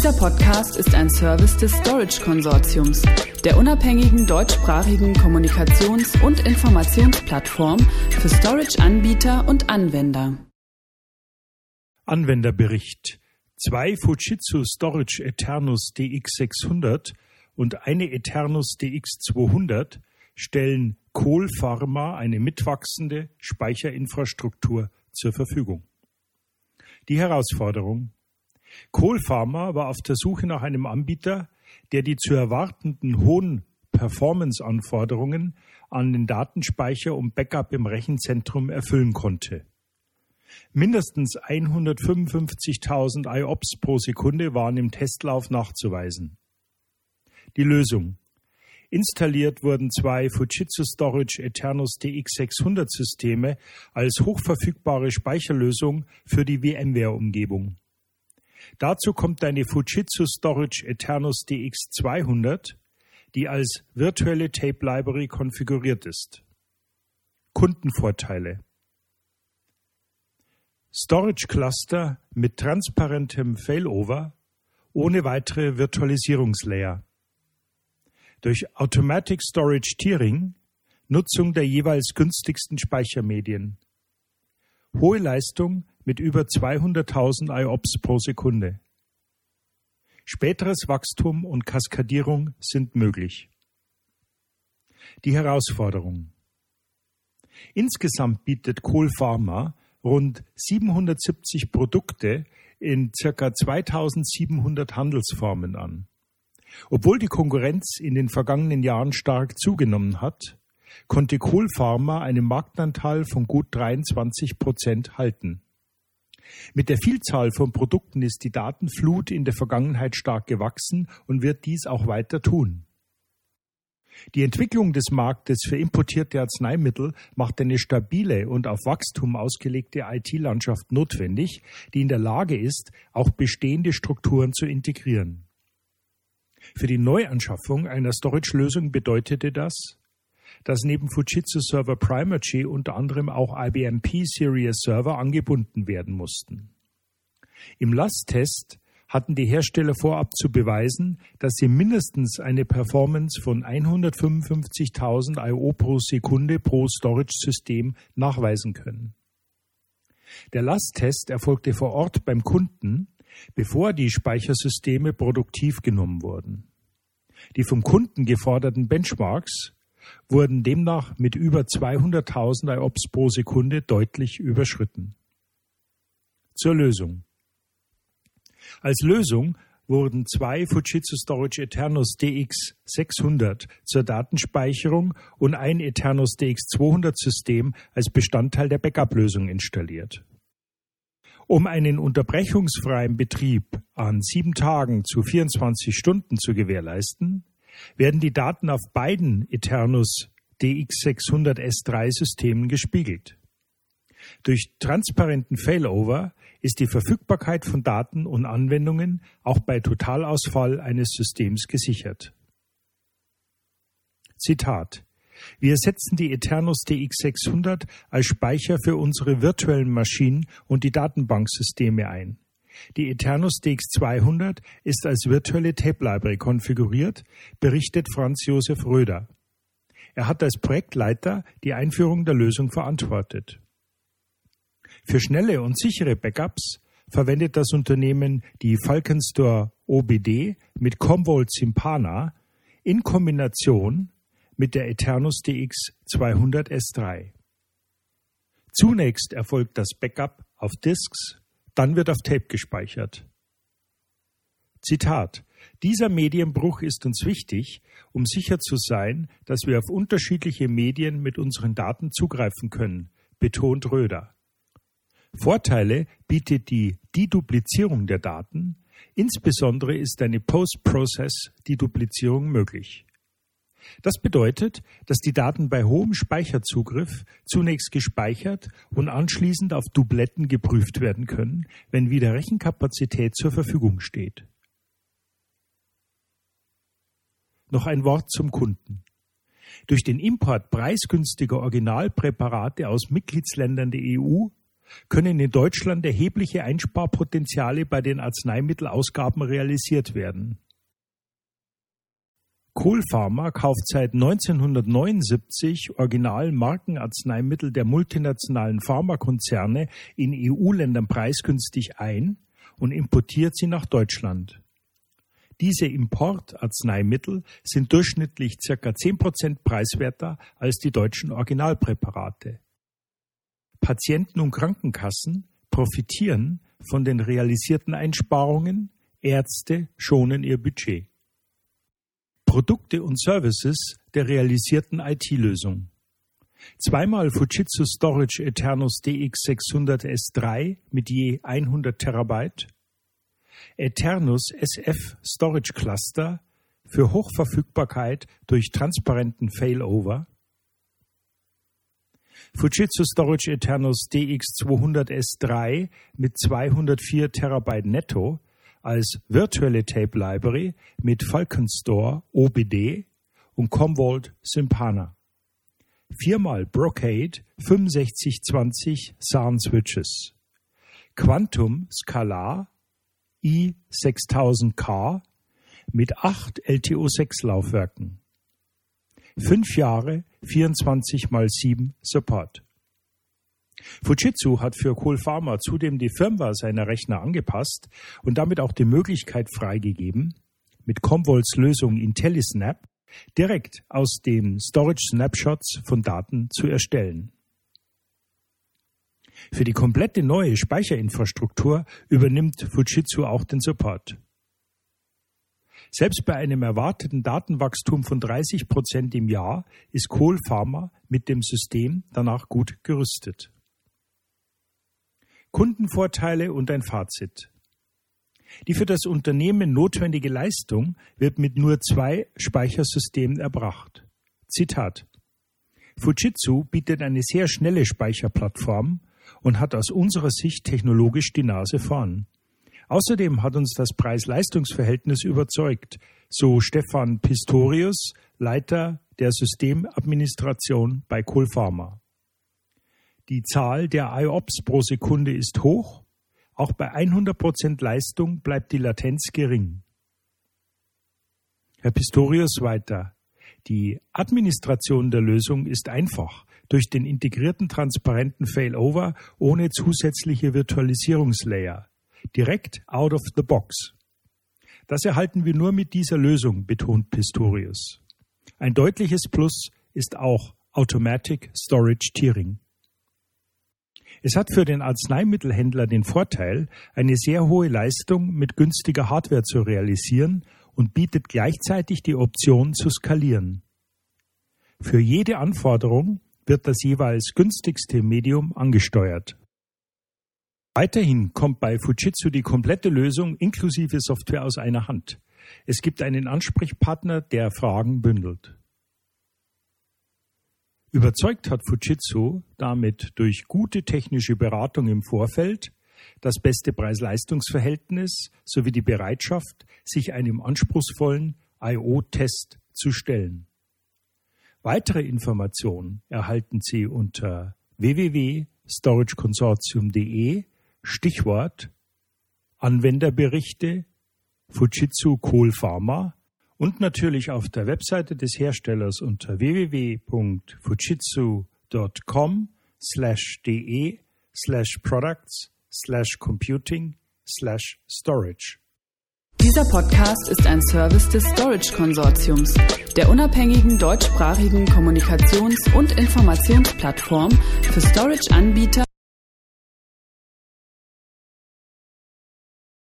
Dieser Podcast ist ein Service des Storage Konsortiums, der unabhängigen deutschsprachigen Kommunikations- und Informationsplattform für Storage-Anbieter und Anwender. Anwenderbericht. Zwei Fujitsu Storage Eternus DX600 und eine Eternus DX200 stellen Kohl Pharma eine mitwachsende Speicherinfrastruktur zur Verfügung. Die Herausforderung. Kohl Pharma war auf der Suche nach einem Anbieter, der die zu erwartenden hohen Performance-Anforderungen an den Datenspeicher und Backup im Rechenzentrum erfüllen konnte. Mindestens 155.000 IOPS pro Sekunde waren im Testlauf nachzuweisen. Die Lösung. Installiert wurden zwei Fujitsu Storage Eternus DX600 Systeme als hochverfügbare Speicherlösung für die VMware-Umgebung. Dazu kommt eine Fujitsu Storage Eternus DX200, die als virtuelle Tape Library konfiguriert ist. Kundenvorteile Storage Cluster mit transparentem Failover ohne weitere Virtualisierungslayer. Durch Automatic Storage Tiering Nutzung der jeweils günstigsten Speichermedien. Hohe Leistung mit über 200.000 IOPS pro Sekunde. Späteres Wachstum und Kaskadierung sind möglich. Die Herausforderung. Insgesamt bietet Kohl Pharma rund 770 Produkte in circa 2700 Handelsformen an. Obwohl die Konkurrenz in den vergangenen Jahren stark zugenommen hat, konnte Kohl Pharma einen Marktanteil von gut 23 Prozent halten. Mit der Vielzahl von Produkten ist die Datenflut in der Vergangenheit stark gewachsen und wird dies auch weiter tun. Die Entwicklung des Marktes für importierte Arzneimittel macht eine stabile und auf Wachstum ausgelegte IT-Landschaft notwendig, die in der Lage ist, auch bestehende Strukturen zu integrieren. Für die Neuanschaffung einer Storage-Lösung bedeutete das, dass neben Fujitsu Server Primergy unter anderem auch IBM P-Series Server angebunden werden mussten. Im Lasttest hatten die Hersteller vorab zu beweisen, dass sie mindestens eine Performance von 155.000 IO pro Sekunde pro Storage-System nachweisen können. Der Lasttest erfolgte vor Ort beim Kunden, bevor die Speichersysteme produktiv genommen wurden. Die vom Kunden geforderten Benchmarks wurden demnach mit über 200.000 IOPS pro Sekunde deutlich überschritten. Zur Lösung. Als Lösung wurden zwei Fujitsu Storage Eternus DX600 zur Datenspeicherung und ein Eternus DX200 System als Bestandteil der Backup-Lösung installiert. Um einen unterbrechungsfreien Betrieb an sieben Tagen zu 24 Stunden zu gewährleisten, werden die Daten auf beiden Eternus DX600S3 Systemen gespiegelt. Durch transparenten Failover ist die Verfügbarkeit von Daten und Anwendungen auch bei Totalausfall eines Systems gesichert. Zitat wir setzen die Eternus DX600 als Speicher für unsere virtuellen Maschinen und die Datenbanksysteme ein. Die Eternus DX200 ist als virtuelle Tape Library konfiguriert, berichtet Franz Josef Röder. Er hat als Projektleiter die Einführung der Lösung verantwortet. Für schnelle und sichere Backups verwendet das Unternehmen die Falkenstore OBD mit Commvault Simpana in Kombination mit der Eternus DX 200 S3. Zunächst erfolgt das Backup auf Disks, dann wird auf Tape gespeichert. Zitat dieser Medienbruch ist uns wichtig, um sicher zu sein, dass wir auf unterschiedliche Medien mit unseren Daten zugreifen können, betont Röder. Vorteile bietet die Deduplizierung der Daten, insbesondere ist eine Post-Process-Deduplizierung möglich. Das bedeutet, dass die Daten bei hohem Speicherzugriff zunächst gespeichert und anschließend auf Dubletten geprüft werden können, wenn wieder Rechenkapazität zur Verfügung steht. Noch ein Wort zum Kunden. Durch den Import preisgünstiger Originalpräparate aus Mitgliedsländern der EU können in Deutschland erhebliche Einsparpotenziale bei den Arzneimittelausgaben realisiert werden. Kohlpharma kauft seit 1979 Original-Markenarzneimittel der multinationalen Pharmakonzerne in EU-Ländern preisgünstig ein und importiert sie nach Deutschland. Diese Importarzneimittel sind durchschnittlich circa 10 Prozent preiswerter als die deutschen Originalpräparate. Patienten und Krankenkassen profitieren von den realisierten Einsparungen, Ärzte schonen ihr Budget. Produkte und Services der realisierten IT-Lösung. Zweimal Fujitsu Storage Eternus DX600S3 mit je 100 Terabyte. Eternus SF Storage Cluster für Hochverfügbarkeit durch transparenten Failover. Fujitsu Storage Eternus DX200S3 mit 204 Terabyte netto als virtuelle Tape Library mit Falcon Store OBD und Commvault Sympana. Viermal Brocade 6520 SAN Switches. Quantum Scalar i6000K mit acht LTO6 Laufwerken. Fünf Jahre 24 mal 7 Support. Fujitsu hat für Kohl Pharma zudem die Firmware seiner Rechner angepasst und damit auch die Möglichkeit freigegeben, mit Commvaults Lösung IntelliSnap direkt aus den Storage Snapshots von Daten zu erstellen. Für die komplette neue Speicherinfrastruktur übernimmt Fujitsu auch den Support. Selbst bei einem erwarteten Datenwachstum von 30 Prozent im Jahr ist Kohl Pharma mit dem System danach gut gerüstet. Kundenvorteile und ein Fazit. Die für das Unternehmen notwendige Leistung wird mit nur zwei Speichersystemen erbracht. Zitat. Fujitsu bietet eine sehr schnelle Speicherplattform und hat aus unserer Sicht technologisch die Nase vorn. Außerdem hat uns das Preis-Leistungs-Verhältnis überzeugt, so Stefan Pistorius, Leiter der Systemadministration bei Colpharma. Die Zahl der IOPS pro Sekunde ist hoch. Auch bei 100% Leistung bleibt die Latenz gering. Herr Pistorius weiter. Die Administration der Lösung ist einfach durch den integrierten transparenten Failover ohne zusätzliche Virtualisierungslayer. Direkt out of the box. Das erhalten wir nur mit dieser Lösung, betont Pistorius. Ein deutliches Plus ist auch Automatic Storage Tiering. Es hat für den Arzneimittelhändler den Vorteil, eine sehr hohe Leistung mit günstiger Hardware zu realisieren und bietet gleichzeitig die Option zu skalieren. Für jede Anforderung wird das jeweils günstigste Medium angesteuert. Weiterhin kommt bei Fujitsu die komplette Lösung inklusive Software aus einer Hand. Es gibt einen Ansprechpartner, der Fragen bündelt. Überzeugt hat Fujitsu damit durch gute technische Beratung im Vorfeld, das beste Preis-Leistungs-Verhältnis sowie die Bereitschaft, sich einem anspruchsvollen IO-Test zu stellen. Weitere Informationen erhalten Sie unter www.storageconsortium.de Stichwort Anwenderberichte Fujitsu Kohl Pharma und natürlich auf der Webseite des Herstellers unter www.fujitsu.com slash de slash products slash computing slash storage. Dieser Podcast ist ein Service des Storage Konsortiums, der unabhängigen deutschsprachigen Kommunikations- und Informationsplattform für Storage-Anbieter